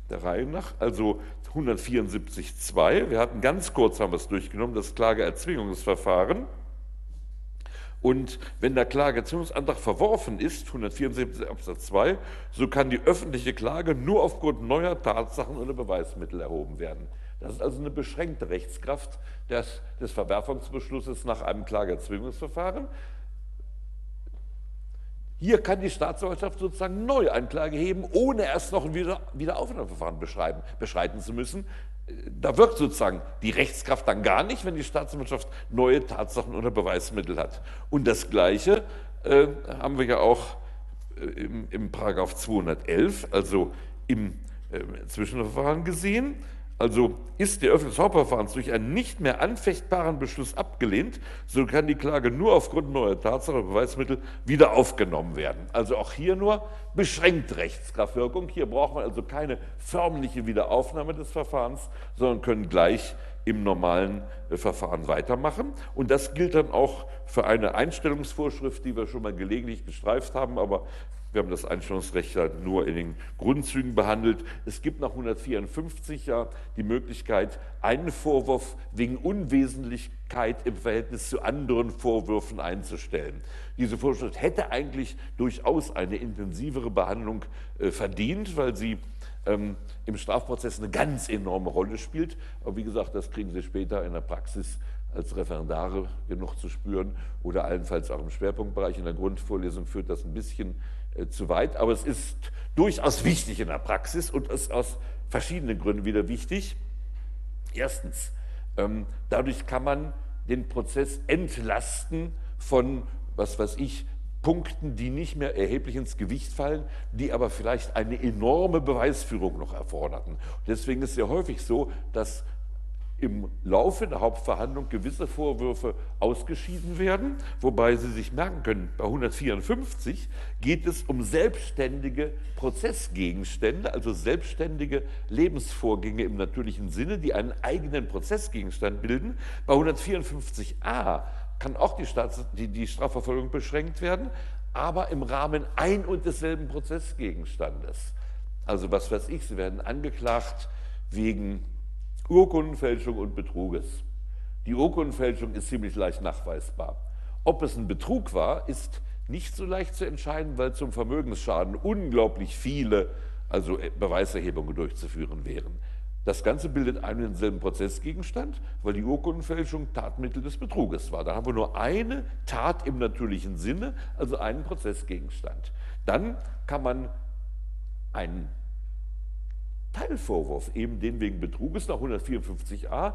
der Reihe nach, also 174.2. Wir hatten ganz kurz, haben wir es durchgenommen, das Klageerzwingungsverfahren. Und wenn der Klageerzwingungsantrag verworfen ist, 174 Absatz 2, so kann die öffentliche Klage nur aufgrund neuer Tatsachen oder Beweismittel erhoben werden. Das ist also eine beschränkte Rechtskraft des, des Verwerfungsbeschlusses nach einem Klageerzwingungsverfahren. Hier kann die Staatsanwaltschaft sozusagen neu Anklage heben, ohne erst noch ein Wieder Wiederaufnahmeverfahren beschreiten zu müssen. Da wirkt sozusagen die Rechtskraft dann gar nicht, wenn die Staatsanwaltschaft neue Tatsachen oder Beweismittel hat. Und das Gleiche äh, haben wir ja auch äh, im, im Paragraph 211, also im äh, Zwischenverfahren gesehen. Also ist der Öffnung des Hauptverfahrens durch einen nicht mehr anfechtbaren Beschluss abgelehnt, so kann die Klage nur aufgrund neuer Tatsachen oder Beweismittel wieder aufgenommen werden. Also auch hier nur beschränkt Rechtskraftwirkung. Hier braucht man also keine förmliche Wiederaufnahme des Verfahrens, sondern können gleich im normalen äh, Verfahren weitermachen. Und das gilt dann auch für eine Einstellungsvorschrift, die wir schon mal gelegentlich gestreift haben, aber wir haben das Einstellungsrecht halt nur in den Grundzügen behandelt. Es gibt nach 154 ja die Möglichkeit, einen Vorwurf wegen Unwesentlichkeit im Verhältnis zu anderen Vorwürfen einzustellen. Diese Vorschrift hätte eigentlich durchaus eine intensivere Behandlung äh, verdient, weil sie ähm, im Strafprozess eine ganz enorme Rolle spielt. Aber wie gesagt, das kriegen Sie später in der Praxis als Referendare genug zu spüren oder allenfalls auch im Schwerpunktbereich. In der Grundvorlesung führt das ein bisschen zu weit, aber es ist durchaus wichtig in der Praxis und ist aus verschiedenen Gründen wieder wichtig. Erstens, ähm, dadurch kann man den Prozess entlasten von, was weiß ich, Punkten, die nicht mehr erheblich ins Gewicht fallen, die aber vielleicht eine enorme Beweisführung noch erforderten. deswegen ist es ja häufig so, dass im Laufe der Hauptverhandlung gewisse Vorwürfe ausgeschieden werden, wobei Sie sich merken können, bei 154 geht es um selbstständige Prozessgegenstände, also selbstständige Lebensvorgänge im natürlichen Sinne, die einen eigenen Prozessgegenstand bilden. Bei 154a kann auch die, Staats die, die Strafverfolgung beschränkt werden, aber im Rahmen ein und desselben Prozessgegenstandes. Also was weiß ich, Sie werden angeklagt wegen Urkundenfälschung und Betruges. Die Urkundenfälschung ist ziemlich leicht nachweisbar. Ob es ein Betrug war, ist nicht so leicht zu entscheiden, weil zum Vermögensschaden unglaublich viele also Beweiserhebungen durchzuführen wären. Das Ganze bildet einen denselben Prozessgegenstand, weil die Urkundenfälschung Tatmittel des Betruges war. Da haben wir nur eine Tat im natürlichen Sinne, also einen Prozessgegenstand. Dann kann man einen Teilvorwurf, eben den wegen Betruges nach 154a,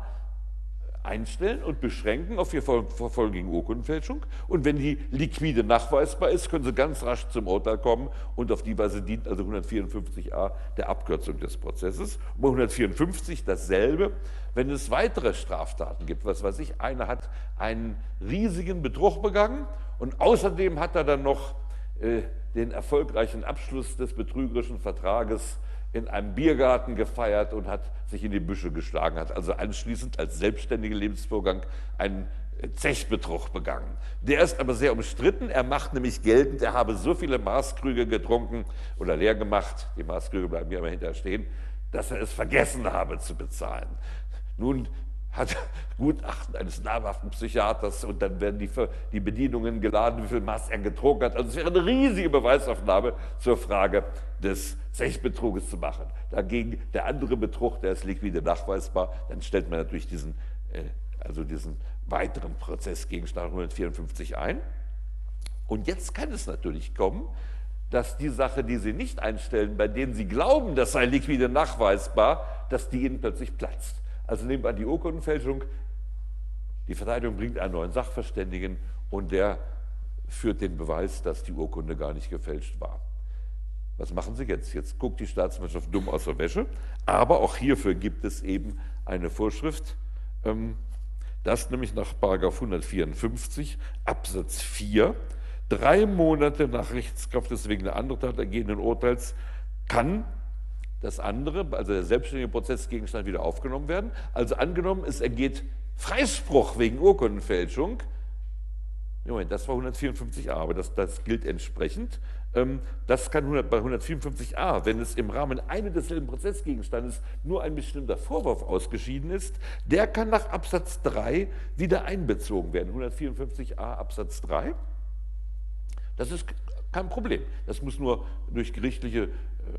einstellen und beschränken auf Verfolgung gegen Urkundenfälschung. Und wenn die liquide nachweisbar ist, können Sie ganz rasch zum Urteil kommen und auf die Weise dient also 154a der Abkürzung des Prozesses. Und bei 154 dasselbe, wenn es weitere Straftaten gibt. Was weiß ich, einer hat einen riesigen Betrug begangen und außerdem hat er dann noch äh, den erfolgreichen Abschluss des betrügerischen Vertrages in einem Biergarten gefeiert und hat sich in die Büsche geschlagen, hat also anschließend als selbstständiger Lebensvorgang einen Zechbetrug begangen. Der ist aber sehr umstritten. Er macht nämlich geltend, er habe so viele Maßkrüge getrunken oder leer gemacht, die Maßkrüge bleiben hier immer hinterher stehen, dass er es vergessen habe zu bezahlen. Nun hat Gutachten eines namhaften Psychiaters und dann werden die, die Bedienungen geladen, wie viel Maß er getrunken hat. Also es wäre eine riesige Beweisaufnahme zur Frage des Zechbetruges zu machen. Dagegen der andere Betrug, der ist liquide nachweisbar, dann stellt man natürlich diesen, äh, also diesen weiteren Prozessgegenstand 154 ein. Und jetzt kann es natürlich kommen, dass die Sache, die Sie nicht einstellen, bei denen Sie glauben, das sei liquide nachweisbar, dass die Ihnen plötzlich platzt. Also nehmen wir an die Urkundenfälschung, die Verteidigung bringt einen neuen Sachverständigen und der führt den Beweis, dass die Urkunde gar nicht gefälscht war. Was machen Sie jetzt? Jetzt guckt die Staatsanwaltschaft dumm aus der Wäsche, aber auch hierfür gibt es eben eine Vorschrift, ähm, dass nämlich nach 154 Absatz 4 drei Monate nach Rechtskraft des wegen der anderen Tat ergehenden Urteils kann das andere, also der selbstständige Prozessgegenstand, wieder aufgenommen werden. Also angenommen, es ergeht Freispruch wegen Urkundenfälschung. Moment, das war 154a, aber das, das gilt entsprechend. Ähm, das kann 100, bei 154a, wenn es im Rahmen eines desselben Prozessgegenstandes nur ein bestimmter Vorwurf ausgeschieden ist, der kann nach Absatz 3 wieder einbezogen werden. 154a Absatz 3. Das ist kein Problem. Das muss nur durch gerichtliche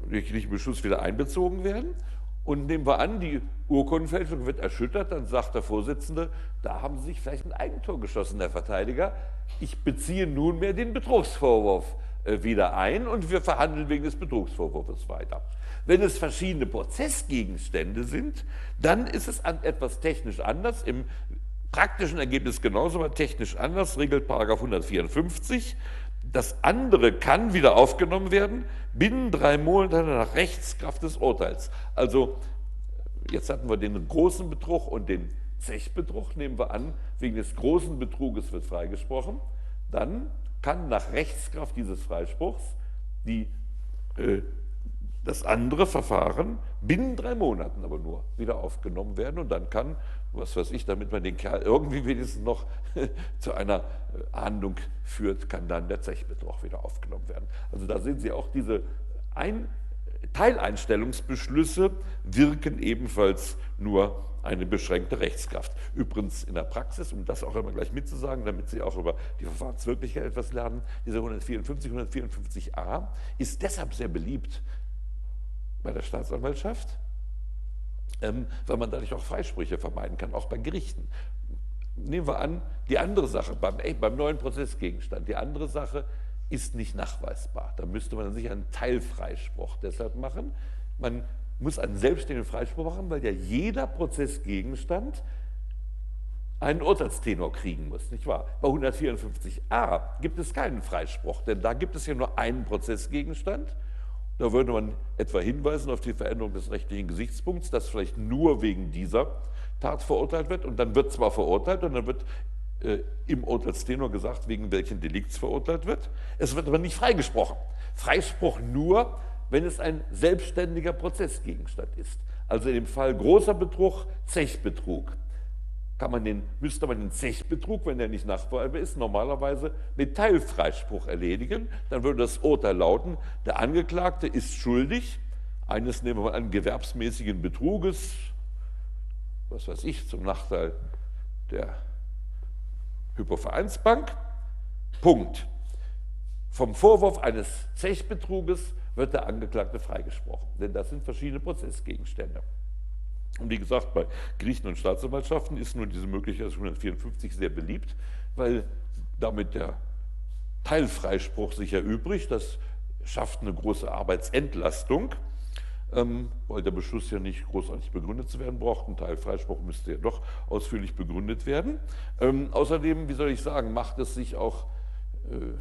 gerichtlichen Beschluss wieder einbezogen werden. Und nehmen wir an, die Urkundenfälschung wird erschüttert, dann sagt der Vorsitzende, da haben Sie sich vielleicht ein Eigentor geschossen, Herr Verteidiger. Ich beziehe nunmehr den Betrugsvorwurf äh, wieder ein und wir verhandeln wegen des Betrugsvorwurfs weiter. Wenn es verschiedene Prozessgegenstände sind, dann ist es etwas technisch anders. Im praktischen Ergebnis genauso, aber technisch anders, regelt 154. Das andere kann wieder aufgenommen werden binnen drei Monate nach Rechtskraft des Urteils. Also jetzt hatten wir den großen Betrug und den Zechbetrug, nehmen wir an, wegen des großen Betruges wird freigesprochen. Dann kann nach Rechtskraft dieses Freispruchs die, äh, das andere Verfahren binnen drei Monaten aber nur wieder aufgenommen werden und dann kann was weiß ich, damit man den Kerl irgendwie wenigstens noch zu einer äh, Ahndung führt, kann dann der Zechbetrug wieder aufgenommen werden. Also da sehen Sie auch diese Ein Teileinstellungsbeschlüsse wirken ebenfalls nur eine beschränkte Rechtskraft. Übrigens in der Praxis, um das auch immer gleich mitzusagen, damit Sie auch über die Verfahrenswirklichkeit etwas lernen, dieser 154, 154a ist deshalb sehr beliebt bei der Staatsanwaltschaft, ähm, weil man dadurch auch Freisprüche vermeiden kann, auch bei Gerichten. Nehmen wir an, die andere Sache, beim, beim neuen Prozessgegenstand, die andere Sache ist nicht nachweisbar. Da müsste man sich einen Teilfreispruch deshalb machen. Man muss einen selbstständigen Freispruch machen, weil ja jeder Prozessgegenstand einen Urteilstenor kriegen muss, nicht wahr? Bei 154a gibt es keinen Freispruch, denn da gibt es ja nur einen Prozessgegenstand da würde man etwa hinweisen auf die Veränderung des rechtlichen Gesichtspunkts, dass vielleicht nur wegen dieser Tat verurteilt wird. Und dann wird zwar verurteilt und dann wird äh, im Urteilstenor gesagt, wegen welchen Delikts verurteilt wird. Es wird aber nicht freigesprochen. Freispruch nur, wenn es ein selbstständiger Prozessgegenstand ist. Also dem Fall großer Betrug, Zechbetrug kann man den, müsste man den Zechbetrug, wenn der nicht nachweisbar ist, normalerweise mit Teilfreispruch erledigen. Dann würde das Urteil lauten, der Angeklagte ist schuldig eines, nehmen wir an, gewerbsmäßigen Betruges, was weiß ich, zum Nachteil der Hypovereinsbank. Punkt. Vom Vorwurf eines Zechbetruges wird der Angeklagte freigesprochen, denn das sind verschiedene Prozessgegenstände. Und wie gesagt, bei Griechen und Staatsanwaltschaften ist nun diese Möglichkeit 154 sehr beliebt, weil damit der Teilfreispruch sich erübrigt. Das schafft eine große Arbeitsentlastung, ähm, weil der Beschluss ja nicht großartig begründet zu werden braucht. Ein Teilfreispruch müsste ja doch ausführlich begründet werden. Ähm, außerdem, wie soll ich sagen, macht es sich auch äh,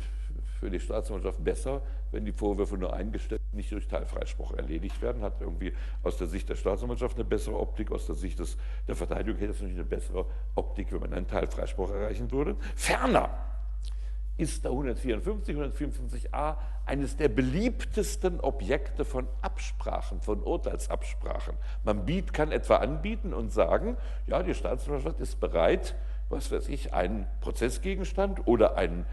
für die Staatsanwaltschaft besser, wenn die Vorwürfe nur eingestellt nicht durch Teilfreispruch erledigt werden, hat irgendwie aus der Sicht der Staatsanwaltschaft eine bessere Optik, aus der Sicht des, der Verteidigung hätte es natürlich eine bessere Optik, wenn man einen Teilfreispruch erreichen würde. Ferner ist der 154, 154a eines der beliebtesten Objekte von Absprachen, von Urteilsabsprachen. Man biet, kann etwa anbieten und sagen, ja, die Staatsanwaltschaft ist bereit, was weiß ich, einen Prozessgegenstand oder einen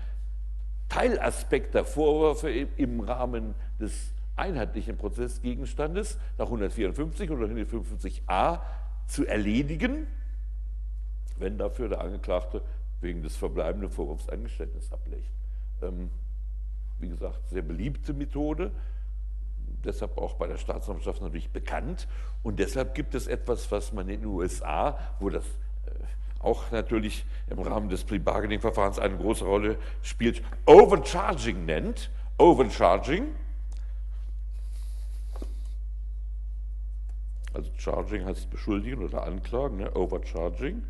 Teilaspekt der Vorwürfe im Rahmen des einheitlichen Prozessgegenstandes nach 154 oder 155a zu erledigen, wenn dafür der Angeklagte wegen des verbleibenden Vorwurfs ein Geständnis ablegt. Ähm, wie gesagt, sehr beliebte Methode, deshalb auch bei der Staatsanwaltschaft natürlich bekannt. Und deshalb gibt es etwas, was man in den USA, wo das auch natürlich im Rahmen des Plea-Bargaining-Verfahrens eine große Rolle spielt, Overcharging nennt. Overcharging, also Charging heißt beschuldigen oder anklagen, ne? Overcharging.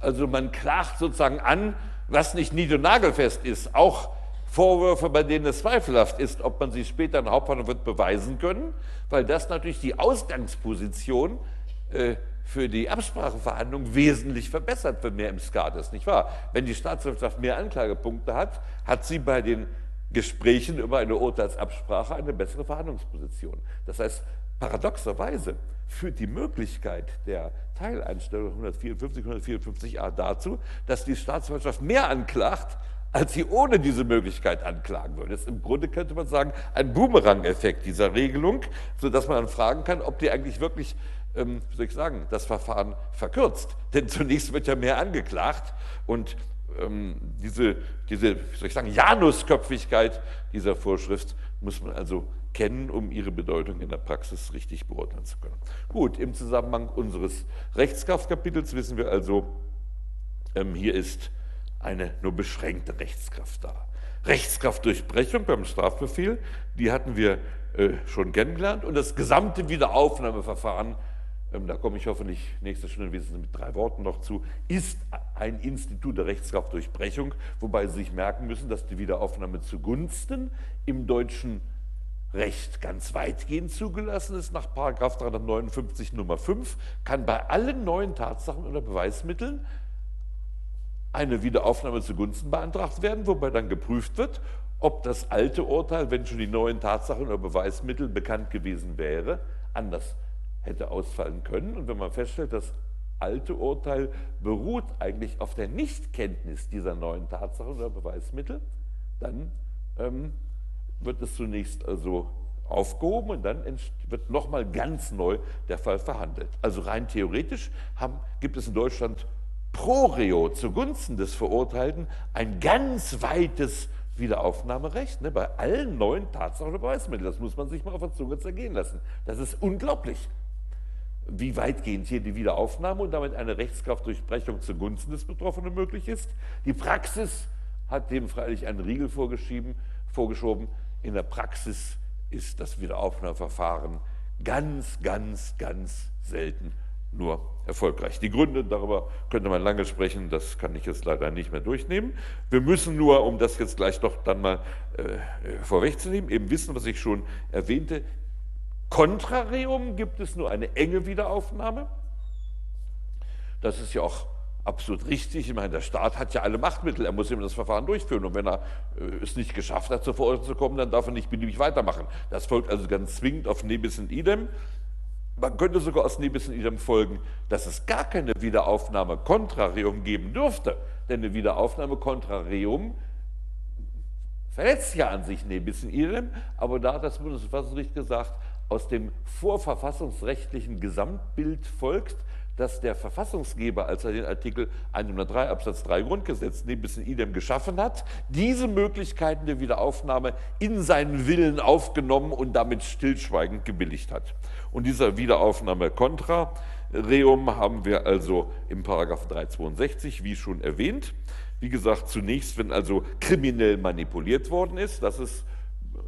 Also man klagt sozusagen an, was nicht nied- und nagelfest ist, auch Vorwürfe, bei denen es zweifelhaft ist, ob man sie später in Hauptverhandlung wird beweisen können, weil das natürlich die Ausgangsposition äh, für die Abspracheverhandlung wesentlich verbessert, wenn mehr im Skat ist, nicht wahr? Wenn die Staatsanwaltschaft mehr Anklagepunkte hat, hat sie bei den Gesprächen über eine Urteilsabsprache eine bessere Verhandlungsposition. Das heißt, paradoxerweise führt die Möglichkeit der Teileinstellung 154, 154a dazu, dass die Staatsanwaltschaft mehr anklagt, als sie ohne diese Möglichkeit anklagen würde. Das ist im Grunde könnte man sagen, ein Boomerang-Effekt dieser Regelung, sodass man dann fragen kann, ob die eigentlich wirklich ähm, wie soll ich sagen, das Verfahren verkürzt. Denn zunächst wird ja mehr angeklagt und ähm, diese, diese, wie soll ich sagen, Janusköpfigkeit dieser Vorschrift muss man also kennen, um ihre Bedeutung in der Praxis richtig beurteilen zu können. Gut, im Zusammenhang unseres Rechtskraftkapitels wissen wir also, ähm, hier ist eine nur beschränkte Rechtskraft da. Rechtskraftdurchbrechung beim Strafbefehl, die hatten wir äh, schon kennengelernt und das gesamte Wiederaufnahmeverfahren da komme ich hoffentlich nächste Stunde wenigstens mit drei Worten noch zu, ist ein Institut der Rechtskraftdurchbrechung, wobei Sie sich merken müssen, dass die Wiederaufnahme zugunsten im deutschen Recht ganz weitgehend zugelassen ist. Nach 359 Nummer 5 kann bei allen neuen Tatsachen oder Beweismitteln eine Wiederaufnahme zugunsten beantragt werden, wobei dann geprüft wird, ob das alte Urteil, wenn schon die neuen Tatsachen oder Beweismittel bekannt gewesen wäre, anders hätte ausfallen können. Und wenn man feststellt, das alte Urteil beruht eigentlich auf der Nichtkenntnis dieser neuen Tatsachen oder Beweismittel, dann ähm, wird es zunächst also aufgehoben und dann wird nochmal ganz neu der Fall verhandelt. Also rein theoretisch haben, gibt es in Deutschland pro reo zugunsten des Verurteilten ein ganz weites Wiederaufnahmerecht ne, bei allen neuen Tatsachen oder Beweismitteln. Das muss man sich mal auf der Zunge zergehen lassen. Das ist unglaublich wie weitgehend hier die Wiederaufnahme und damit eine Rechtskraftdurchbrechung zugunsten des Betroffenen möglich ist. Die Praxis hat dem freilich einen Riegel vorgeschoben. In der Praxis ist das Wiederaufnahmeverfahren ganz, ganz, ganz selten nur erfolgreich. Die Gründe, darüber könnte man lange sprechen, das kann ich jetzt leider nicht mehr durchnehmen. Wir müssen nur, um das jetzt gleich doch dann mal äh, vorwegzunehmen, eben wissen, was ich schon erwähnte, Kontrareum gibt es nur eine enge Wiederaufnahme. Das ist ja auch absolut richtig. Ich meine, der Staat hat ja alle Machtmittel, er muss eben das Verfahren durchführen. Und wenn er äh, es nicht geschafft hat, zur Verurteilung zu kommen, dann darf er nicht beliebig weitermachen. Das folgt also ganz zwingend auf Nebis in idem. Man könnte sogar aus Nebis in idem folgen, dass es gar keine Wiederaufnahme Kontrareum geben dürfte. Denn eine Wiederaufnahme Kontrareum verletzt ja an sich Nebis in idem, aber da hat das Bundesverfassungsgericht gesagt, aus dem vorverfassungsrechtlichen Gesamtbild folgt, dass der Verfassungsgeber, als er den Artikel 103 Absatz 3 Grundgesetz nebis in idem geschaffen hat, diese Möglichkeiten der Wiederaufnahme in seinen Willen aufgenommen und damit stillschweigend gebilligt hat. Und dieser Wiederaufnahme contra reum haben wir also im Paragraph 362, wie schon erwähnt. Wie gesagt, zunächst, wenn also kriminell manipuliert worden ist, das ist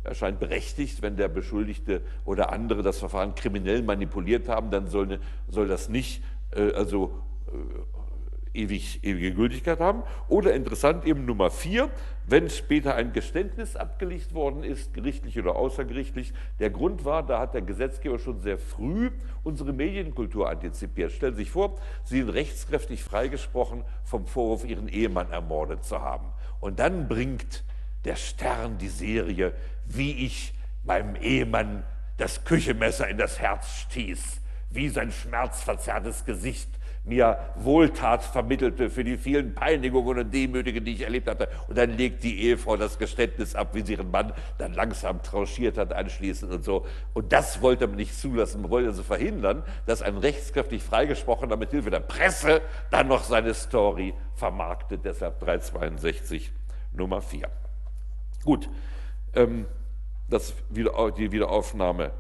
erscheint berechtigt, wenn der Beschuldigte oder andere das Verfahren kriminell manipuliert haben, dann soll, soll das nicht äh, also äh, ewig, ewige Gültigkeit haben. Oder interessant eben Nummer vier, wenn später ein Geständnis abgelegt worden ist, gerichtlich oder außergerichtlich. Der Grund war, da hat der Gesetzgeber schon sehr früh unsere Medienkultur antizipiert. Stellen Sie sich vor, Sie sind rechtskräftig freigesprochen vom Vorwurf, Ihren Ehemann ermordet zu haben. Und dann bringt der Stern die Serie, wie ich meinem Ehemann das Küchenmesser in das Herz stieß, wie sein schmerzverzerrtes Gesicht mir Wohltat vermittelte für die vielen Peinigungen und Demütigungen, die ich erlebt hatte. Und dann legt die Ehefrau das Geständnis ab, wie sie ihren Mann dann langsam tranchiert hat anschließend und so. Und das wollte man nicht zulassen. Man wollte also verhindern, dass ein rechtskräftig freigesprochener mit Hilfe der Presse dann noch seine Story vermarktet. Deshalb 362 Nummer 4. Gut, ähm, das wieder, die Wiederaufnahme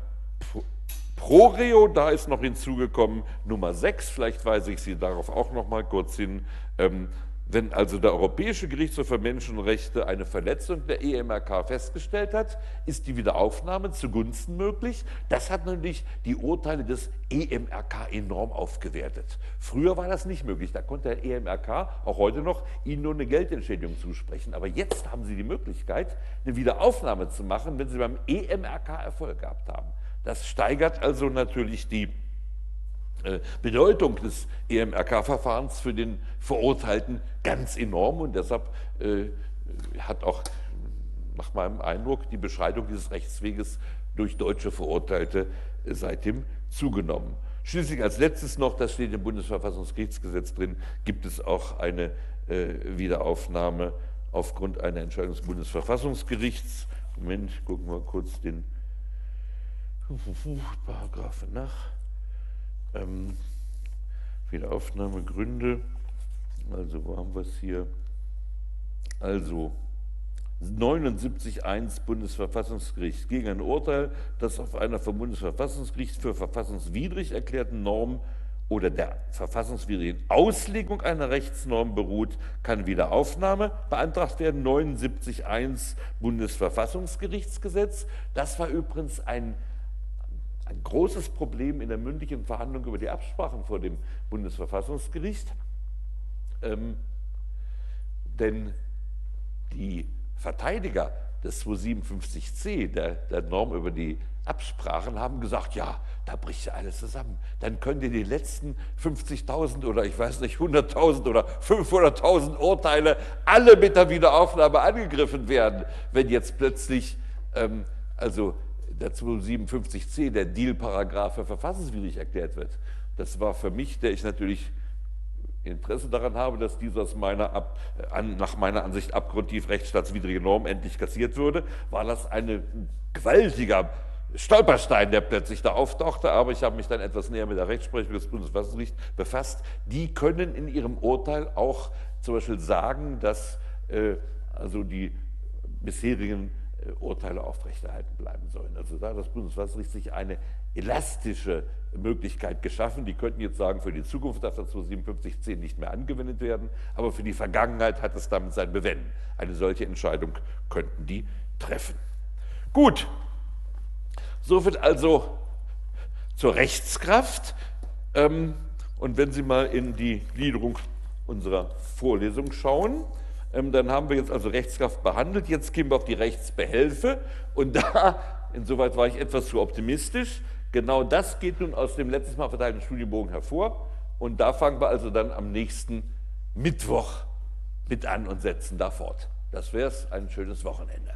pro Reo, da ist noch hinzugekommen Nummer 6, vielleicht weise ich Sie darauf auch noch mal kurz hin. Ähm, wenn also der Europäische Gerichtshof für Menschenrechte eine Verletzung der EMRK festgestellt hat, ist die Wiederaufnahme zugunsten möglich. Das hat nämlich die Urteile des EMRK enorm aufgewertet. Früher war das nicht möglich. Da konnte der EMRK auch heute noch Ihnen nur eine Geldentschädigung zusprechen. Aber jetzt haben Sie die Möglichkeit, eine Wiederaufnahme zu machen, wenn Sie beim EMRK Erfolg gehabt haben. Das steigert also natürlich die Bedeutung des EMRK-Verfahrens für den Verurteilten ganz enorm und deshalb äh, hat auch nach meinem Eindruck die Beschreibung dieses Rechtsweges durch deutsche Verurteilte äh, seitdem zugenommen. Schließlich als letztes noch, das steht im Bundesverfassungsgerichtsgesetz drin, gibt es auch eine Wiederaufnahme aufgrund einer Entscheidung des Bundesverfassungsgerichts. Moment, gucken wir kurz den Paragraphen nach. Ähm, Wiederaufnahmegründe, also wo haben wir es hier? Also 79.1 Bundesverfassungsgericht gegen ein Urteil, das auf einer vom Bundesverfassungsgericht für verfassungswidrig erklärten Norm oder der verfassungswidrigen Auslegung einer Rechtsnorm beruht, kann Wiederaufnahme beantragt werden. 79.1 Bundesverfassungsgerichtsgesetz. Das war übrigens ein ein großes Problem in der mündlichen Verhandlung über die Absprachen vor dem Bundesverfassungsgericht. Ähm, denn die Verteidiger des 257c, der, der Norm über die Absprachen, haben gesagt, ja, da bricht ja alles zusammen. Dann können die letzten 50.000 oder ich weiß nicht, 100.000 oder 500.000 Urteile alle mit der Wiederaufnahme angegriffen werden, wenn jetzt plötzlich ähm, also der 257c, der Deal-Paragraph für verfassungswidrig erklärt wird. Das war für mich, der ich natürlich Interesse daran habe, dass dieser aus meiner ab, an, nach meiner Ansicht abgrundtief rechtsstaatswidrige Norm endlich kassiert würde, war das ein gewaltiger Stolperstein, der plötzlich da auftauchte, aber ich habe mich dann etwas näher mit der Rechtsprechung des Bundesverfassungsgerichts befasst. Die können in ihrem Urteil auch zum Beispiel sagen, dass äh, also die bisherigen äh, Urteile aufrechterhalten bleiben sollen. Also da hat das Bundesverfassungsgericht sich eine elastische Möglichkeit geschaffen. Die könnten jetzt sagen, für die Zukunft darf das 257.10 nicht mehr angewendet werden, aber für die Vergangenheit hat es damit sein Bewenden. Eine solche Entscheidung könnten die treffen. Gut, so wird also zur Rechtskraft. Ähm, und wenn Sie mal in die Gliederung unserer Vorlesung schauen, dann haben wir jetzt also Rechtskraft behandelt. Jetzt gehen wir auf die Rechtsbehelfe. Und da, insoweit war ich etwas zu optimistisch, genau das geht nun aus dem letztes Mal verteilten Studienbogen hervor. Und da fangen wir also dann am nächsten Mittwoch mit an und setzen da fort. Das wäre es. Ein schönes Wochenende.